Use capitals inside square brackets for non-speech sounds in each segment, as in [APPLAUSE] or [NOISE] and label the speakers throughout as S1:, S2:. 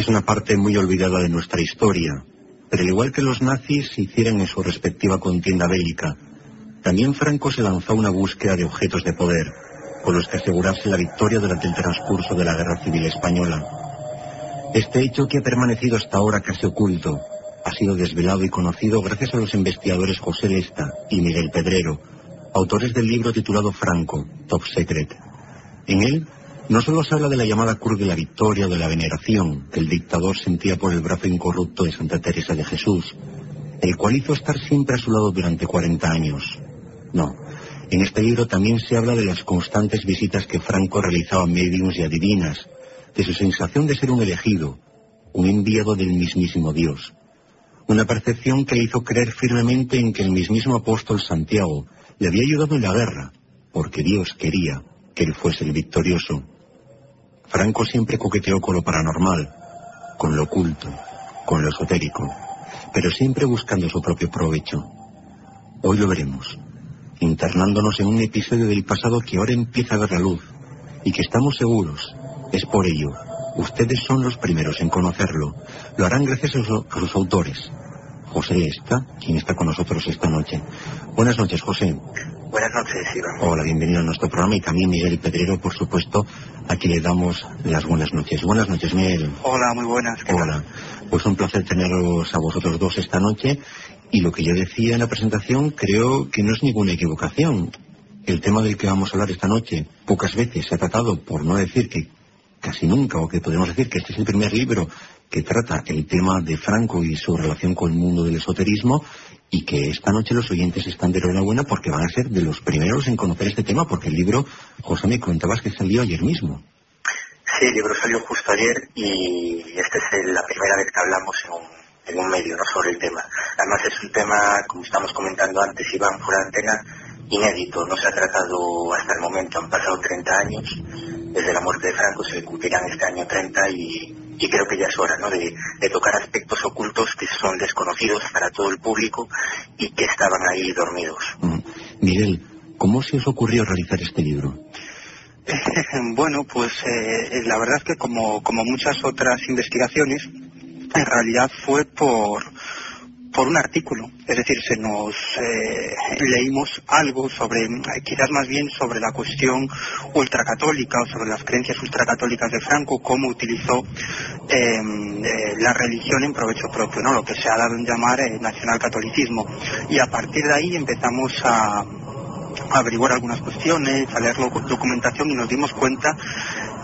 S1: Es una parte muy olvidada de nuestra historia, pero al igual que los nazis hicieron en su respectiva contienda bélica, también Franco se lanzó a una búsqueda de objetos de poder, con los que asegurarse la victoria durante el transcurso de la Guerra Civil Española. Este hecho que ha permanecido hasta ahora casi oculto, ha sido desvelado y conocido gracias a los investigadores José Lesta y Miguel Pedrero, autores del libro titulado Franco, Top Secret. En él no solo se habla de la llamada Cruz de la Victoria o de la veneración que el dictador sentía por el brazo incorrupto de Santa Teresa de Jesús, el cual hizo estar siempre a su lado durante 40 años. No, en este libro también se habla de las constantes visitas que Franco realizaba a médiums y adivinas, de su sensación de ser un elegido, un enviado del mismísimo Dios. Una percepción que le hizo creer firmemente en que el mismísimo apóstol Santiago le había ayudado en la guerra, porque Dios quería que él fuese el victorioso. Franco siempre coqueteó con lo paranormal, con lo oculto, con lo esotérico, pero siempre buscando su propio provecho. Hoy lo veremos, internándonos en un episodio del pasado que ahora empieza a ver la luz, y que estamos seguros, es por ello, ustedes son los primeros en conocerlo. Lo harán gracias a, los, autores. José está, quien está con nosotros esta noche. Buenas noches, José.
S2: Buenas noches, Iván.
S1: Hola, bienvenido a nuestro programa y también Miguel Pedrero, por supuesto, aquí le damos las buenas noches. Buenas noches, Miguel.
S2: Hola, muy buenas.
S1: Hola. Pues un placer teneros a vosotros dos esta noche y lo que yo decía en la presentación creo que no es ninguna equivocación. El tema del que vamos a hablar esta noche pocas veces se ha tratado, por no decir que casi nunca, o que podemos decir que este es el primer libro que trata el tema de Franco y su relación con el mundo del esoterismo y que esta noche los oyentes están de enhorabuena porque van a ser de los primeros en conocer este tema porque el libro, José, me comentabas que salió ayer mismo.
S2: Sí, el libro salió justo ayer y esta es la primera vez que hablamos en un, medio ¿no? sobre el tema. Además es un tema, como estamos comentando antes, Iván, fuera antena, inédito. No se ha tratado hasta el momento, han pasado 30 años desde la muerte de Franco, se cumplirán este año 30 y, creo que ya es hora ¿no? de, tocar aspectos ocultos que son desconocidos para todo el público y que estaban ahí dormidos.
S1: Mm. Miguel, ¿cómo se os ocurrió realizar este libro? [LAUGHS]
S3: bueno, pues eh, la verdad es que como, como muchas otras investigaciones, en realidad fue por, por un artículo, es decir, se nos eh, leímos algo sobre, quizás más bien sobre la cuestión ultracatólica o sobre las creencias ultracatólicas de Franco, cómo utilizó em, eh, la religión en provecho propio, ¿no? lo que se ha dado en llamar eh, nacionalcatolicismo. Y a partir de ahí empezamos a, a averiguar algunas cuestiones, a leer documentación y nos dimos cuenta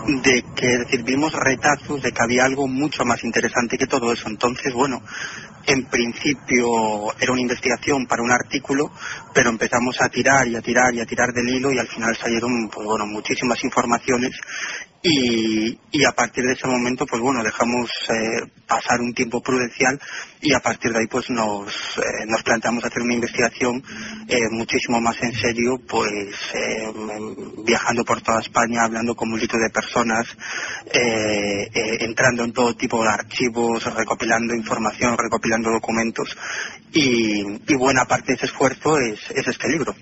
S3: de que, es decir, vimos retazos de que había algo mucho más interesante que todo eso. Entonces, bueno, en principio era una investigación para un artículo, pero empezamos a tirar y a tirar y a tirar del hilo y al final salieron pues, bueno, muchísimas informaciones y, a partir de ese momento pues bueno dejamos eh, pasar un tiempo prudencial y a partir de ahí pues nos, eh, nos planteamos hacer una investigación eh, muchísimo más en serio pues viajando por toda España hablando con multitud de personas entrando en todo tipo de archivos recopilando información recopilando documentos y, buena parte de ese esfuerzo es, es este libro.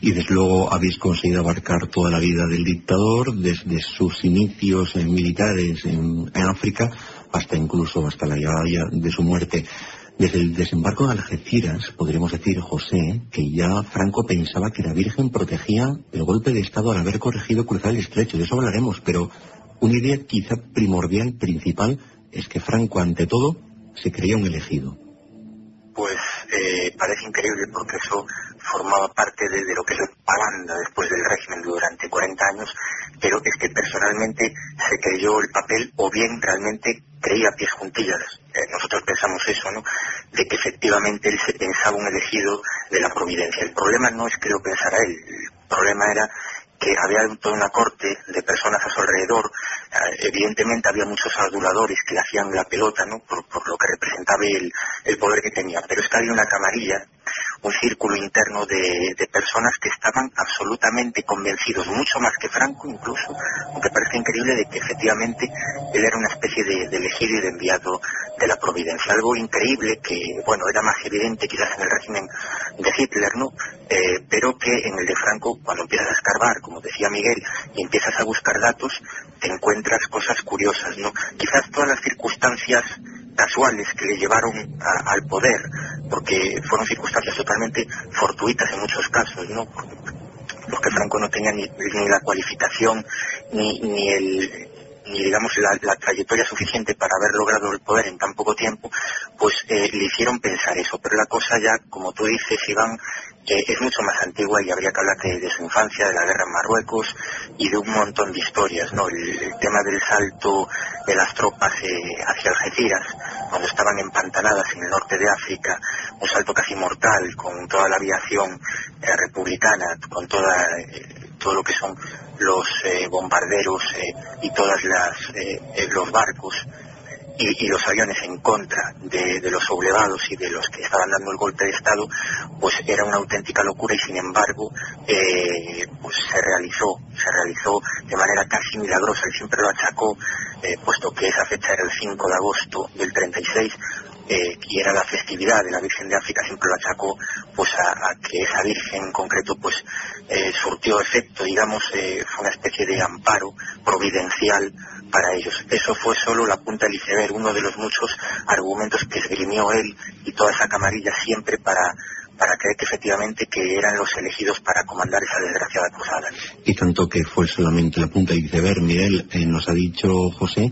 S1: Y desde luego habéis conseguido abarcar toda la vida del dictador desde sus inicios militares en, África hasta incluso hasta la llegada de su muerte. Desde el desembarco de Algeciras, podríamos decir, José, que ya Franco pensaba que la Virgen protegía el golpe de Estado al haber corregido cruzar el estrecho. De eso hablaremos, pero una idea quizá primordial, principal, es que Franco, ante todo, se creía un elegido.
S2: Pues eh, parece increíble porque eso formaba parte de, lo que es la propaganda después del régimen durante 40 años, pero es que personalmente se creyó el papel o bien realmente creía pies juntillas. Eh, nosotros pensamos eso, ¿no? De que efectivamente él se pensaba un elegido de la providencia. El problema no es que lo pensara él, el problema era que había toda una corte de personas a su alrededor. Eh, evidentemente había muchos aduladores que le hacían la pelota, ¿no? Por, lo que representaba el, el, poder que tenía. Pero es que había una camarilla, un círculo interno de, personas que estaban absolutamente convencidos, mucho más que Franco incluso, aunque parece increíble de que efectivamente él era una especie de, elegido y de enviado de la providencia. Algo increíble que, bueno, era más evidente quizás en el régimen de Hitler, ¿no? Eh, pero que en el de Franco, cuando empiezas a escarbar, como decía Miguel, y empiezas a buscar datos, te encuentras cosas curiosas, ¿no? Quizás todas las circunstancias casuales que le llevaron al poder, porque fueron circunstancias totalmente fortuitas en muchos casos, ¿no? Porque Franco no tenía ni, ni la cualificación ni, ni el ni digamos la, trayectoria suficiente para haber logrado el poder en tan poco tiempo, pues eh, le hicieron pensar eso. Pero la cosa ya, como tú dices, Iván, es mucho más antigua y habría que hablar de, su infancia, de la guerra en Marruecos y de un montón de historias, ¿no? El, tema del salto de las tropas eh, hacia Algeciras, cuando estaban empantanadas en el norte de África, un salto casi mortal con toda la aviación eh, republicana, con toda, todo lo que son los eh, bombarderos eh, y todas las eh, los barcos y, los aviones en contra de, los sublevados y de los que estaban dando el golpe de estado pues era una auténtica locura y sin embargo pues se realizó se realizó de manera casi milagrosa y siempre lo achacó puesto que esa fecha era el 5 de agosto del 36 eh, y era la festividad de la Virgen de África, siempre lo achacó pues a, que esa Virgen en concreto pues eh, surtió efecto, digamos, eh, fue una especie de amparo providencial para ellos. Eso fue solo la punta del iceberg, uno de los muchos argumentos que esgrimió él y toda esa camarilla siempre para para creer que efectivamente que eran los elegidos para comandar esa desgraciada cruzada.
S1: Y tanto que fue solamente la punta del iceberg, Miguel, nos ha dicho José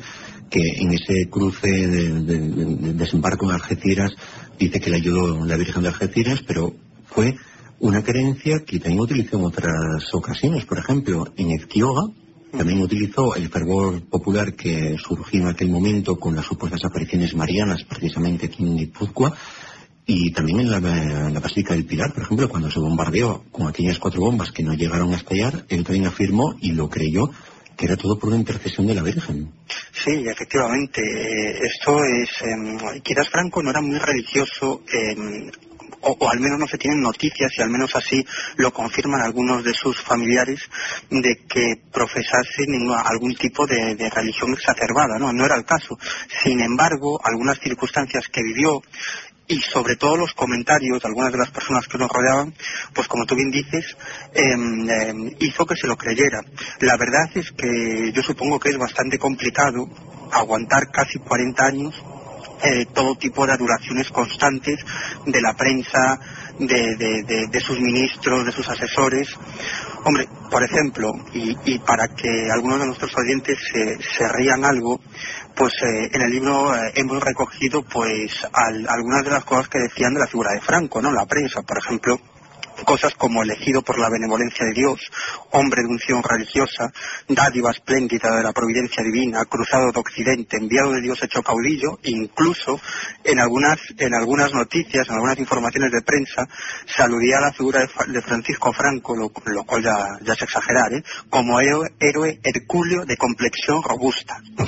S1: que en ese cruce de, desembarco en Algeciras dice que le ayudó la Virgen de Algeciras, pero fue una creencia que también utilizó en otras ocasiones. Por ejemplo, en Ezquioga también utilizó el fervor popular que surgió en aquel momento con las supuestas apariciones marianas, precisamente aquí en Guipúzcoa, y también en la, Basílica del Pilar, por ejemplo, cuando se bombardeó con aquellas cuatro bombas que no llegaron a estallar, él también afirmó y lo creyó que era todo por una intercesión de la Virgen.
S3: Sí, efectivamente. Esto es, eh, quizás Franco no era muy religioso. Em, o, al menos no se tienen noticias y al menos así lo confirman algunos de sus familiares de que profesase algún tipo de, religión exacerbada, ¿no? No era el caso. Sin embargo, algunas circunstancias que vivió y sobre todo los comentarios de algunas de las personas que nos rodeaban, pues como tú bien dices, em, em, hizo que se lo creyera. La verdad es que yo supongo que es bastante complicado aguantar casi 40 años eh, todo tipo de adulaciones constantes de la prensa, de, sus ministros, de sus asesores. Hombre, por ejemplo, y, para que algunos de nuestros oyentes se rían algo, pues eh, en el libro eh, hemos recogido pues algunas de las cosas que decían de la figura de Franco, ¿no? La prensa, por ejemplo, cosas como elegido por la benevolencia de Dios, hombre de unción religiosa, dádiva espléndida de la providencia divina, cruzado de Occidente, enviado de Dios hecho caudillo, incluso en algunas, en algunas noticias, en algunas informaciones de prensa, se aludía a la figura de, Francisco Franco, lo, cual ya, ya es exagerar, ¿eh? como héroe, héroe hercúleo de complexión robusta. [LAUGHS]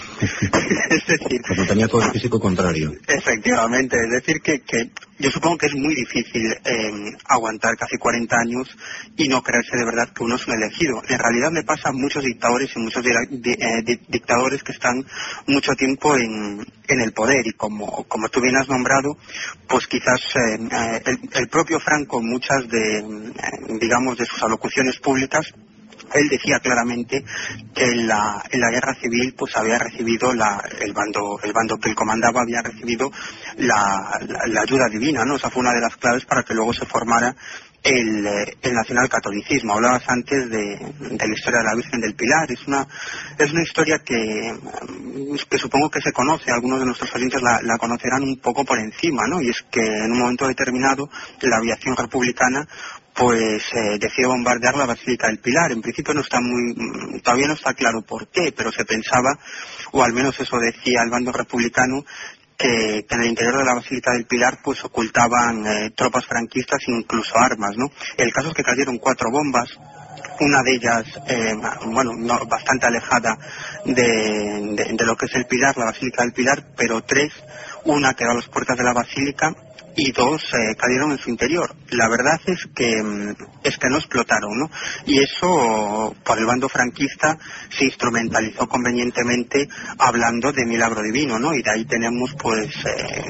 S1: es decir... Pues tenía todo el físico contrario.
S3: Efectivamente, es decir que, que yo supongo que es muy difícil eh, aguantar casi 40 años y no creerse de verdad que uno es un elegido. En realidad me pasa a muchos dictadores y muchos eh, dictadores que están mucho tiempo en, el poder y como, como tú bien has nombrado, pues quizás eh, el, propio Franco, muchas de, digamos, de sus alocuciones públicas, él decía claramente que en la, guerra civil pues había recibido el bando el bando que él comandaba había recibido la, ayuda divina no esa fue una de las claves para que luego se formara el, el nacionalcatolicismo. Hablabas antes de, la historia de la Virgen del Pilar. Es una, es una historia que, que supongo que se conoce, algunos de nuestros oyentes la, la, conocerán un poco por encima, ¿no? Y es que en un momento determinado la aviación republicana pues eh, decidió bombardear la Basílica del Pilar. En principio no está muy, mm, todavía no está claro por qué, pero se pensaba, o al menos eso decía el bando republicano, que, en el interior de la Basílica del Pilar pues ocultaban eh, tropas franquistas e incluso armas. El caso es que cayeron cuatro bombas, una de ellas, eh, bueno, bastante alejada de, lo que es el Pilar, la Basílica del Pilar, pero tres, una que a las puertas de la Basílica y dos eh, cayeron en su interior. La verdad es que mm, es que no explotaron, ¿no? Y eso por el bando franquista se instrumentalizó convenientemente hablando de milagro divino, ¿no? Y de ahí tenemos pues eh,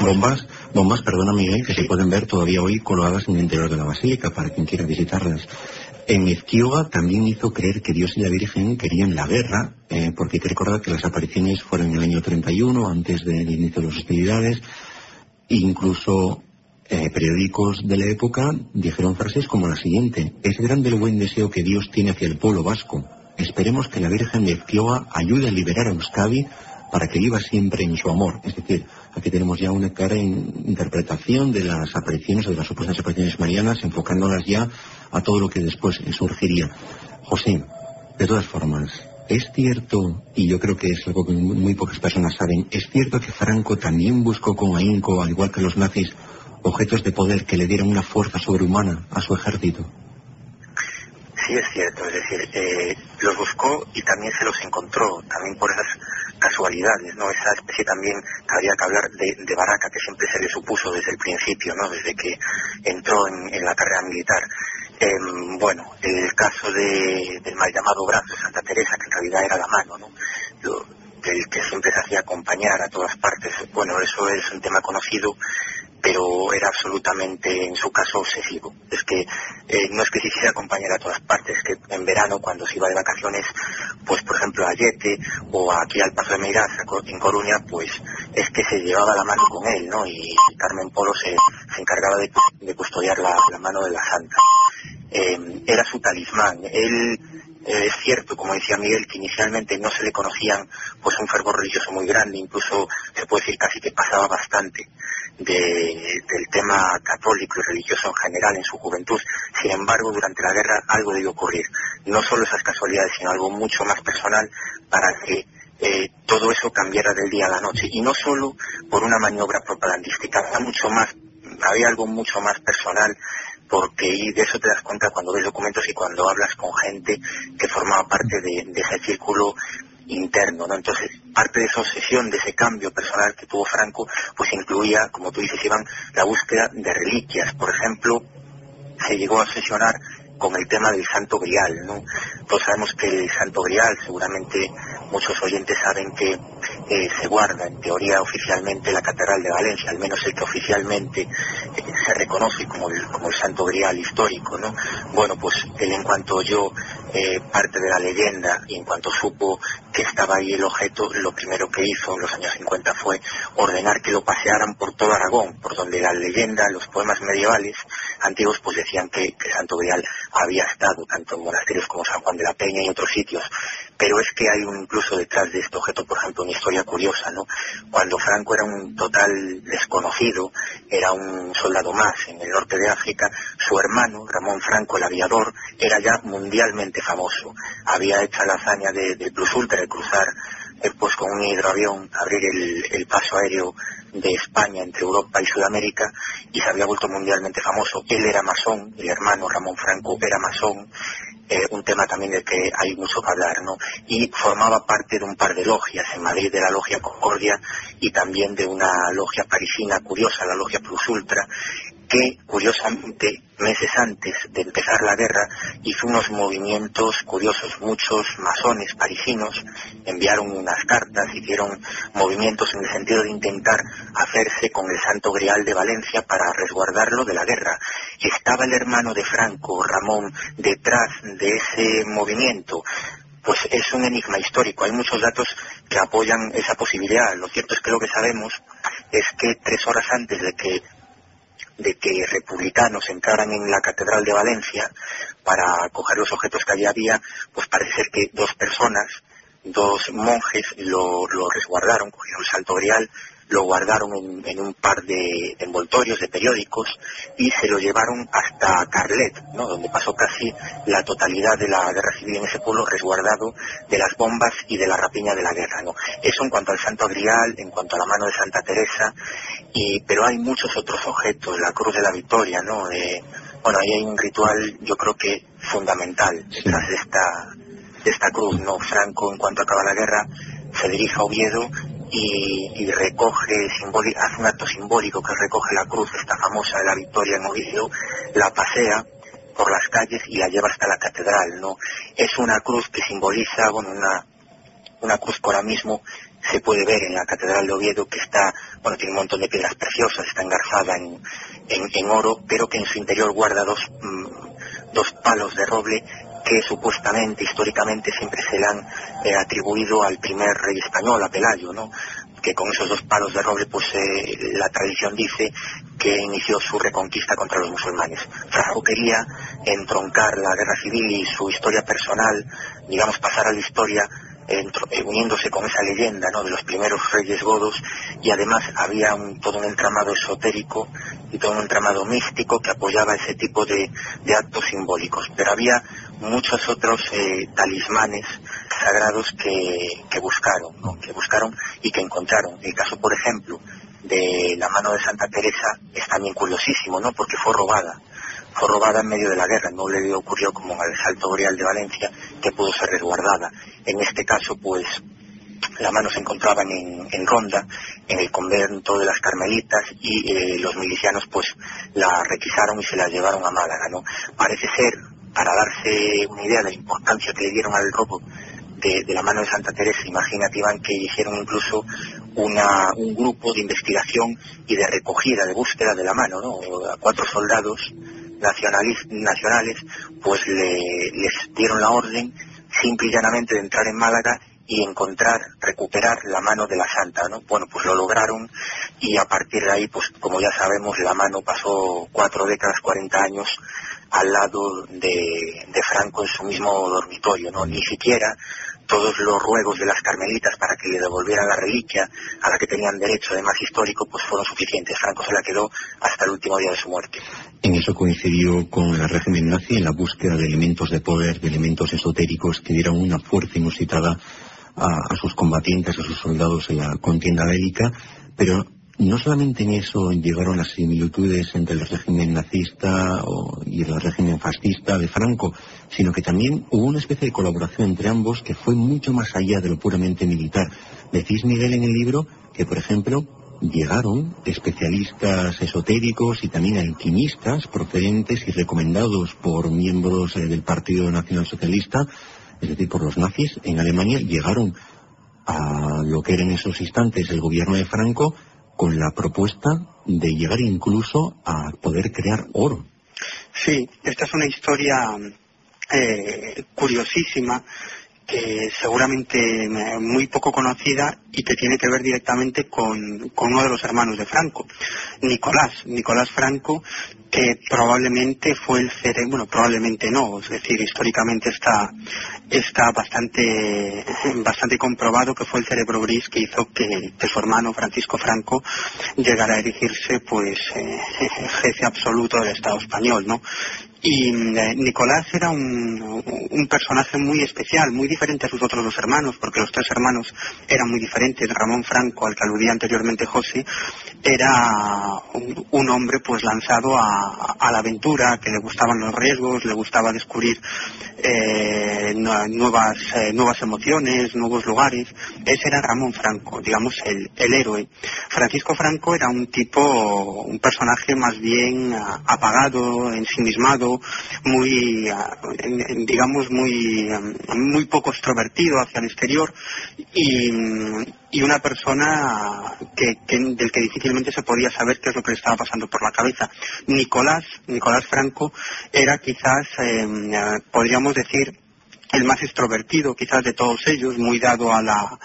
S1: bombas, bombas, perdona Miguel, que se pueden ver todavía hoy colocadas en el interior de la basílica para quien quiera visitarlas. En Ezquioga también hizo creer que Dios y la Virgen querían la guerra, eh, porque hay que recordar que las apariciones fueron en el año 31, antes del inicio de las hostilidades, Incluso eh, periódicos de la época dijeron frases como la siguiente. Es grande el buen deseo que Dios tiene hacia el pueblo vasco. Esperemos que la Virgen de Ezquioa ayude a liberar a Euskadi para que viva siempre en su amor. Es decir, aquí tenemos ya una clara interpretación de las apariciones o de las supuestas apariciones marianas, enfocándolas ya a todo lo que después surgiría. José, de todas formas, es cierto, y yo creo que es algo que muy pocas personas saben, es cierto que Franco también buscó con ahínco, al igual que los nazis, objetos de poder que le dieran una fuerza sobrehumana a su ejército.
S2: Sí, es cierto, es decir, eh, los buscó y también se los encontró, también por esas casualidades, ¿no? Esa especie también habría que hablar de, de, Baraca que siempre se le supuso desde el principio, ¿no? Desde que entró en la carrera militar. Em, bueno, el caso del mal llamado brazo de Santa Teresa, que en realidad era la mano, ¿no? del que siempre se hacía acompañar a todas partes. Bueno, eso es un tema conocido, pero era absolutamente, en su caso, obsesivo. Es que eh, no es que se hiciera acompañar a todas partes, que en verano, cuando se iba de vacaciones, pues por ejemplo a Yete o aquí al Paso de Meirás, en Coruña, pues es que se llevaba la mano con él, ¿no? Y Carmen Polo se, encargaba de, custodiar la, mano de la santa. Eh, era su talismán. Él eh, es cierto, como decía Miguel, que inicialmente no se le conocían pues un fervor religioso muy grande, incluso se puede decir casi que pasaba bastante del tema católico y religioso en general en su juventud. Sin embargo, durante la guerra algo debió ocurrir. No solo esas casualidades, sino algo mucho más personal para que eh, todo eso cambiara del día a la noche. Y no solo por una maniobra propagandística, había mucho más, había algo mucho más personal porque y de eso te das cuenta cuando ves documentos y cuando hablas con gente que formaba parte de, ese círculo interno, ¿no? Entonces, parte de esa obsesión, de ese cambio personal que tuvo Franco, pues incluía, como tú dices, Iván, la búsqueda de reliquias. Por ejemplo, se llegó a obsesionar con el tema del Santo Grial, ¿no? Todos sabemos que el Santo Grial, seguramente muchos oyentes saben que eh, se guarda en teoría oficialmente la Catedral de Valencia, al menos el que oficialmente eh, se reconoce como el, como el Santo Grial histórico, ¿no? Bueno, pues él en cuanto oyó eh, parte de la leyenda y en cuanto supo que estaba ahí el objeto, lo primero que hizo en los años 50 fue ordenar que lo pasearan por todo Aragón, por donde la leyenda, los poemas medievales antiguos pues decían que, que Santo Grial había estado tanto en monasterios como San Juan de la Peña y otros sitios. Pero es que hay un, incluso detrás de este objeto, por ejemplo, una historia curiosa, ¿no? Cuando Franco era un total desconocido, era un soldado más en el norte de África, su hermano, Ramón Franco, el aviador, era ya mundialmente famoso. Había hecho la hazaña Plus de cruzar pues con un hidroavión, abrir el paso aéreo de España entre Europa y Sudamérica y se había vuelto mundialmente famoso. Él era masón, el hermano Ramón Franco era masón, eh, un tema también del que hay mucho que hablar, ¿no? Y formaba parte de un par de logias, en Madrid de la Logia Concordia y también de una logia parisina curiosa, la Logia Plus Ultra, que curiosamente meses antes de empezar la guerra hizo unos movimientos curiosos. Muchos masones parisinos enviaron unas cartas, hicieron movimientos en el sentido de intentar hacerse con el Santo Grial de Valencia para resguardarlo de la guerra. Estaba el hermano de Franco, Ramón, detrás de ese movimiento pues es un enigma histórico. Hay muchos datos que apoyan esa posibilidad. Lo cierto es que lo que sabemos es que tres horas antes de que de que republicanos entraran en la Catedral de Valencia para coger los objetos que allí había, pues parece ser que dos personas, dos monjes, lo, resguardaron, cogieron el salto grial, lo guardaron en, un par de envoltorios de periódicos y se lo llevaron hasta Carlet, ¿no? donde pasó casi la totalidad de la guerra civil en ese pueblo resguardado de las bombas y de la rapiña de la guerra. ¿no? Eso en cuanto al Santo Grial, en cuanto a la mano de Santa Teresa, y, pero hay muchos otros objetos, la Cruz de la Victoria, ¿no? bueno, ahí hay un ritual yo creo que fundamental detrás de esta, de esta cruz, ¿no? Franco, en cuanto acaba la guerra, se dirige a Oviedo y, recoge, hace un acto simbólico que recoge la cruz, esta famosa de la Victoria en Oviedo, la pasea por las calles y la lleva hasta la catedral, ¿no? Es una cruz que simboliza, bueno, una, una cruz que ahora mismo se puede ver en la catedral de Oviedo que está, bueno, tiene un montón de piedras preciosas, está engarzada en, en, oro, pero que en su interior guarda dos, mm, dos palos de roble que supuestamente, históricamente, siempre se le han eh, atribuido al primer rey español, a Pelayo, ¿no? que con esos dos palos de roble, pues eh, la tradición dice que inició su reconquista contra los musulmanes. Franco quería entroncar la guerra civil y su historia personal, digamos, pasar a la historia eh, uniéndose con esa leyenda de los primeros reyes godos y además había todo un entramado esotérico y todo un entramado místico que apoyaba ese tipo de, actos simbólicos. Pero había muchos otros eh, talismanes sagrados que, buscaron, que buscaron y que encontraron. El caso, por ejemplo, de la mano de Santa Teresa es también curiosísimo, ¿no? Porque fue robada fue robada en medio de la guerra, no le ocurrió como en el Salto Boreal de Valencia, que pudo ser resguardada. En este caso, pues, la mano se encontraban en, Ronda, en el convento de las Carmelitas, y eh, los milicianos, pues, la requisaron y se la llevaron a Málaga, ¿no? Parece ser, para darse una idea de la importancia que le dieron al robo de, la mano de Santa Teresa, imagínate, Iván, que hicieron incluso un grupo de investigación y de recogida, de búsqueda de la mano, ¿no? A cuatro soldados nacionales, pues les dieron la orden simple y llanamente de entrar en Málaga y encontrar, recuperar la mano de la santa, ¿no? Bueno, pues lo lograron y a partir de ahí, pues como ya sabemos, la mano pasó cuatro décadas, cuarenta años al lado de, Franco en su mismo dormitorio, ¿no? Ni siquiera todos los ruegos de las carmelitas para que le devolvieran la reliquia a la que tenían derecho, además histórico, pues fueron suficientes. Franco se la quedó hasta el último día de su muerte.
S1: En eso coincidió con el régimen nazi en la búsqueda de elementos de poder, de elementos esotéricos que dieron una fuerza inusitada a sus combatientes, a sus soldados en la contienda bélica, pero no solamente en eso llegaron las similitudes entre el régimen nazista y el régimen fascista de Franco, sino que también hubo una especie de colaboración entre ambos que fue mucho más allá de lo puramente militar. Decís, Miguel, en el libro que, por ejemplo, llegaron especialistas esotéricos y también alquimistas procedentes y recomendados por miembros eh, del Partido Nacional Socialista, es decir, por los nazis en Alemania, llegaron a lo que era en esos instantes el gobierno de Franco con la propuesta de llegar incluso a poder crear oro.
S3: Sí, esta es una historia eh, curiosísima que seguramente eh, muy poco conocida y que tiene que ver directamente con, uno de los hermanos de Franco, Nicolás. Nicolás Franco, que probablemente fue el cerebro, bueno, probablemente no, es decir, históricamente está, está bastante, bastante comprobado que fue el cerebro gris que hizo que, su hermano Francisco Franco llegara a erigirse pues eh, [LAUGHS] jefe absoluto del Estado español, ¿no? Y eh, Nicolás era un, personaje muy especial, muy diferente a sus otros dos hermanos, porque los tres hermanos eran muy diferentes. Ramón Franco, al que aludía anteriormente José, era un, hombre pues lanzado a, la aventura, que le gustaban los riesgos, le gustaba descubrir eh, nuevas, eh, nuevas emociones, nuevos lugares. Ese era Ramón Franco, digamos el, el héroe. Francisco Franco era un tipo, un personaje más bien apagado, ensimismado, muy, digamos, muy, muy poco extrovertido hacia el exterior y, una persona que, del que difícilmente se podía saber qué es lo que le estaba pasando por la cabeza. Nicolás, Nicolás Franco, era quizás, em, podríamos decir, el más extrovertido quizás de todos ellos, muy dado a la,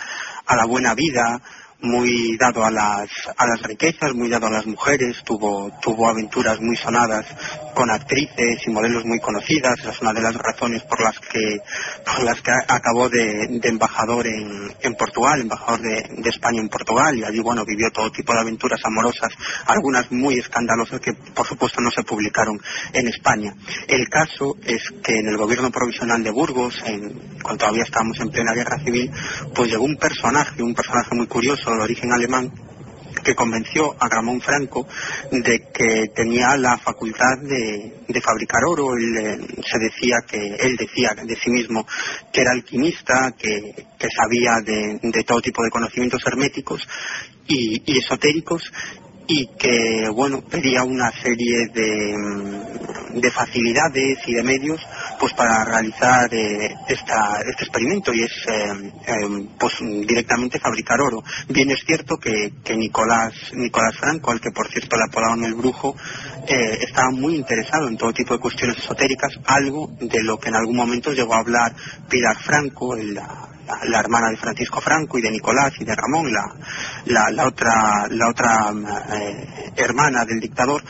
S3: a la buena vida, muy dado a las, a las riquezas, muy dado a las mujeres, tuvo, tuvo aventuras muy sonadas con actrices y modelos muy conocidas, esa es una de las razones por las que, por las que acabó de, embajador en, en, Portugal, embajador de, España en Portugal, y allí bueno vivió todo tipo de aventuras amorosas, algunas muy escandalosas que por supuesto no se publicaron en España. El caso es que en el gobierno provisional de Burgos, cuando todavía estábamos en plena guerra civil, pues llegó un personaje, un personaje muy curioso, de origen alemán, que convenció a Ramón Franco de que tenía la facultad de, fabricar oro. Él se decía que, él decía de sí mismo que era alquimista, que, sabía de, todo tipo de conocimientos herméticos y esotéricos y que bueno pedía una serie de, de, facilidades y de medios pues para realizar eh, esta, este experimento y es eh, eh, pues directamente fabricar oro. Bien es cierto que, Nicolás Nicolás Franco al que por cierto le apodaban el brujo estaba muy interesado en todo tipo de cuestiones esotéricas algo de lo que en algún momento llegó a hablar Pilar Franco en la hermana de Francisco Franco y de Nicolás y de Ramón, la, la, otra, la otra eh, hermana del dictador,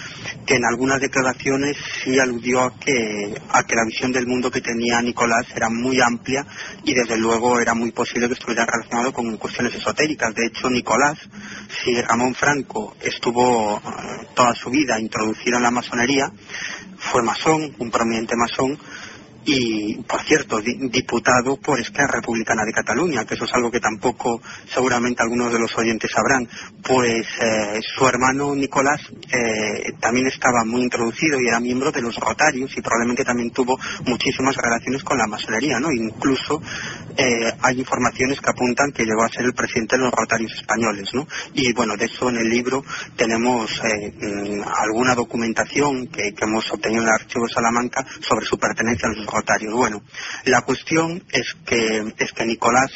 S3: que en algunas declaraciones sí aludió a que, a que la visión del mundo que tenía Nicolás era muy amplia y desde luego era muy posible que estuviera relacionado con cuestiones esotéricas. De hecho, Nicolás, si Ramón Franco estuvo eh, toda su vida introducido en la masonería, fue masón, un prominente masón, y, por cierto, diputado por Esquerra Republicana de Cataluña, que eso es algo que tampoco seguramente algunos de los oyentes sabrán, pues eh, su hermano Nicolás eh, también estaba muy introducido y era miembro de los Rotarios y probablemente también tuvo muchísimas relaciones con la masonería, ¿no? Incluso eh, hay informaciones que apuntan que llegó a ser el presidente de los Rotarios españoles, ¿no? Y bueno, de eso en el libro tenemos mm, alguna documentación que, hemos obtenido en el archivo de Salamanca sobre su pertenencia a los bueno, la cuestión es que, es que Nicolás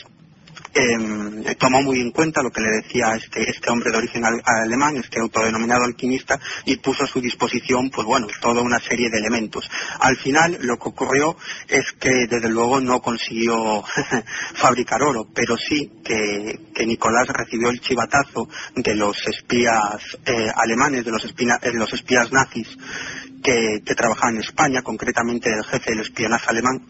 S3: em, tomó muy en cuenta lo que le decía este, este hombre de origen alemán, este autodenominado alquimista, y puso a su disposición, pues bueno, toda una serie de elementos. Al final, lo que ocurrió es que, desde luego, no consiguió [LAUGHS] fabricar oro, pero sí que, Nicolás recibió el chivatazo de los espías eh, alemanes, de los, de los espías nazis, que, trabajaba en España, concretamente el jefe del espionaje alemán,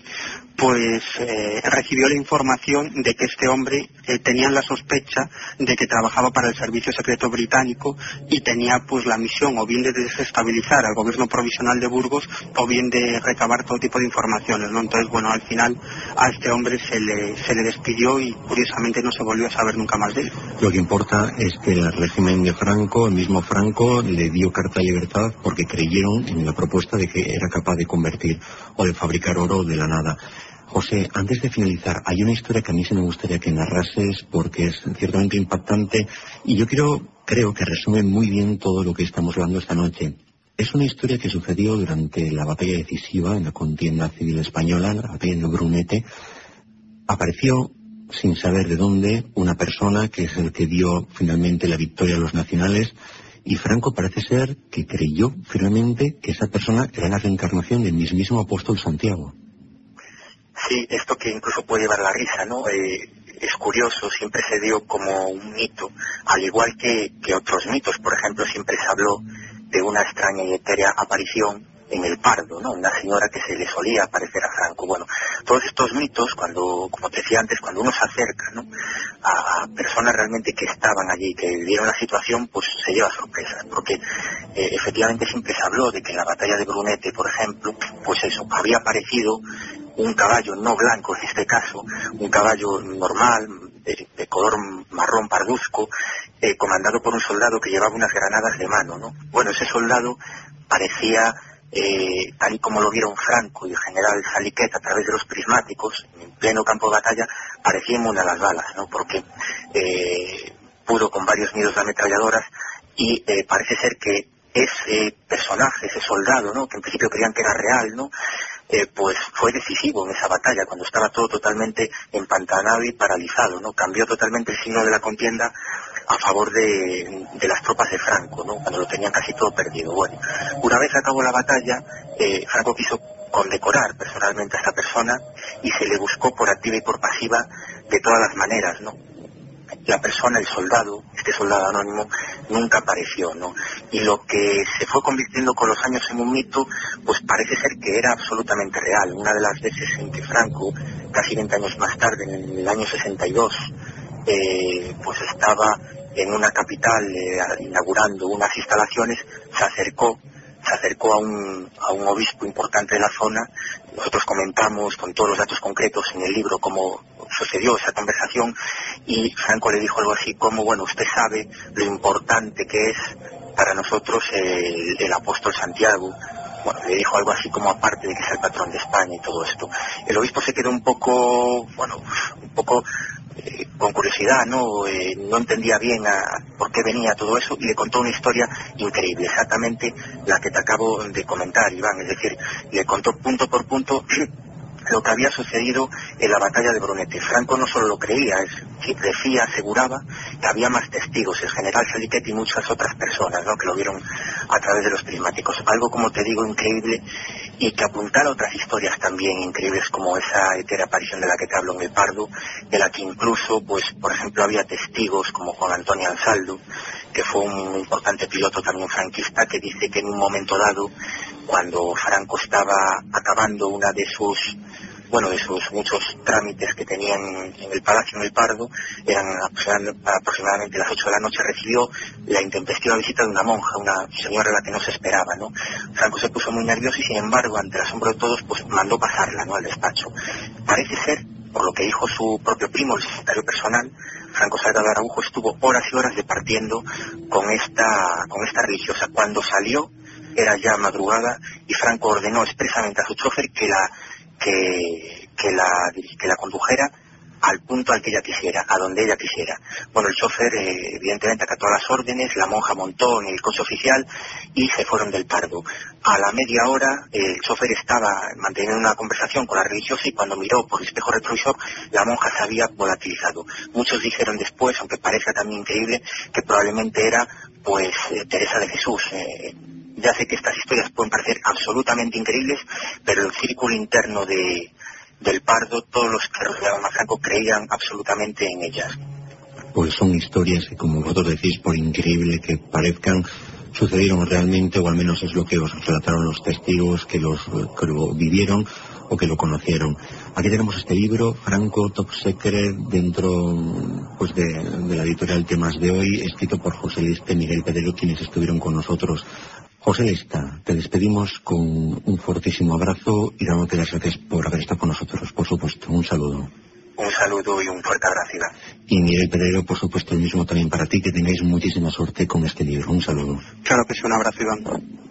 S3: pues eh, recibió la información de que este hombre eh, tenía la sospecha de que trabajaba para el servicio secreto británico y tenía pues la misión o bien de desestabilizar al gobierno provisional de Burgos o bien de recabar todo tipo de informaciones, ¿no? Entonces, bueno, al final a este hombre se le, se le despidió y curiosamente no se volvió a saber nunca más de él.
S1: Lo que importa es que el régimen de Franco, el mismo Franco, le dio carta de libertad porque creyeron la propuesta de que era capaz de convertir o de fabricar oro de la nada. José, antes de finalizar, hay una historia que a mí se me gustaría que narrases porque es ciertamente impactante y yo quiero, creo que resume muy bien todo lo que estamos hablando esta noche. Es una historia que sucedió durante la batalla decisiva en la contienda civil española, la batalla de Brunete. Apareció, sin saber de dónde, una persona que es el que dio finalmente la victoria a los nacionales y Franco parece ser que creyó firmemente que esa persona era la reencarnación del mismísimo apóstol Santiago.
S2: Sí, esto que incluso puede llevar la risa, ¿no? Eh, es curioso, siempre se dio como un mito, al igual que, que otros mitos, por ejemplo, siempre se habló de una extraña y etérea aparición en el Pardo, ¿no? Una señora que se le solía parecer a Franco. Bueno, todos estos mitos, cuando, como te decía antes, cuando uno se acerca, ¿no? A personas realmente que estaban allí, que vivieron la situación, pues se lleva sorpresas, porque eh, efectivamente siempre se habló de que en la batalla de Brunete, por ejemplo, pues eso, había aparecido un caballo no blanco en este caso, un caballo normal, de, color marrón parduzco, eh, comandado por un soldado que llevaba unas granadas de mano, ¿no? Bueno, ese soldado parecía eh, tal y como lo vieron Franco y el general Saliquet a través de los prismáticos, en pleno campo de batalla, parecía inmune a las balas, ¿no? Porque eh, pudo con varios nidos de ametralladoras y eh, parece ser que ese personaje, ese soldado, ¿no? Que en principio creían que era real, ¿no? pues fue decisivo en esa batalla, cuando estaba todo totalmente empantanado y paralizado, ¿no? Cambió totalmente el signo de la contienda a favor de, las tropas de Franco, ¿no? cuando lo tenían casi todo perdido. Bueno, una vez acabó la batalla, eh, Franco quiso condecorar personalmente a esta persona y se le buscó por activa y por pasiva de todas las maneras, ¿no? La persona, el soldado, este soldado anónimo, nunca apareció, ¿no? Y lo que se fue convirtiendo con los años en un mito, pues parece ser que era absolutamente real. Una de las veces en que Franco, casi 20 años más tarde, en el año 62, pues estaba en una capital eh, inaugurando unas instalaciones, se acercó, se acercó a un, a un obispo importante de la zona. Nosotros comentamos con todos los datos concretos en el libro cómo sucedió esa conversación y Franco le dijo algo así como, bueno, usted sabe lo importante que es para nosotros el, apóstol Santiago, bueno, le dijo algo así como aparte de que es el patrón de España y todo esto. El obispo se quedó un poco, bueno, un poco eh, con curiosidad, ¿no? Eh, no entendía bien por qué venía todo eso y le contó una historia increíble, exactamente la que te acabo de comentar, Iván, es decir, le contó punto por punto [CLEARS THROAT] lo que había sucedido en la batalla de Brunete. Franco no solo lo creía, es, decía, aseguraba que había más testigos, el general Saliquet y muchas otras personas ¿no? que lo vieron a través de los prismáticos. Algo, como te digo, increíble y que apuntara otras historias también increíbles como esa etera aparición de la que te hablo en el Pardo, de la que incluso, pues, por ejemplo, había testigos como Juan Antonio Ansaldo, que fue un importante piloto también franquista, que dice que en un momento dado, cuando Franco estaba acabando una de sus bueno, de sus muchos trámites que tenían en el Palacio en el Pardo, eran aproximadamente las 8 de la noche, recibió la intempestiva visita de una monja, una señora a la que no se esperaba, ¿no? Franco se puso muy nervioso y sin embargo, ante el asombro de todos, pues mandó pasarla, ¿no?, al despacho. Parece ser, por lo que dijo su propio primo, el secretario personal, Franco Salgado Araujo estuvo horas y horas departiendo con esta, con esta religiosa. Cuando salió, era ya madrugada y Franco ordenó expresamente a su chofer que la que, la, que la condujera al punto al que ella quisiera, a donde ella quisiera. Bueno, el chofer eh, evidentemente acató las órdenes, la monja montó en el coche oficial y se fueron del Pardo. A la media hora el chofer estaba manteniendo una conversación con la religiosa y cuando miró por el espejo retrovisor la monja se había volatilizado. Muchos dijeron después, aunque parezca también increíble, que probablemente era pues eh, Teresa de Jesús. Ya sé que estas historias pueden parecer absolutamente increíbles, pero el círculo interno de, del Pardo, todos los que rodeaban a Franco creían absolutamente en ellas.
S1: Pues son historias que, como vosotros decís, por increíble que parezcan, sucedieron realmente, o al menos es lo que os relataron los testigos que, los, lo vivieron o que lo conocieron. Aquí tenemos este libro, Franco Top Secret, dentro pues, de, de la editorial Temas de hoy, escrito por José Liste Miguel Pedro, quienes estuvieron con nosotros José Lista, te despedimos con un fortísimo abrazo y dándote las gracias por haber estado con nosotros, por supuesto. Un saludo.
S2: Un saludo y un fuerte abrazo,
S1: Y Miguel Pedrero, por supuesto, el mismo también para ti, que tengáis muchísima suerte con este libro. Un saludo.
S3: Claro que sí, un abrazo, Iván.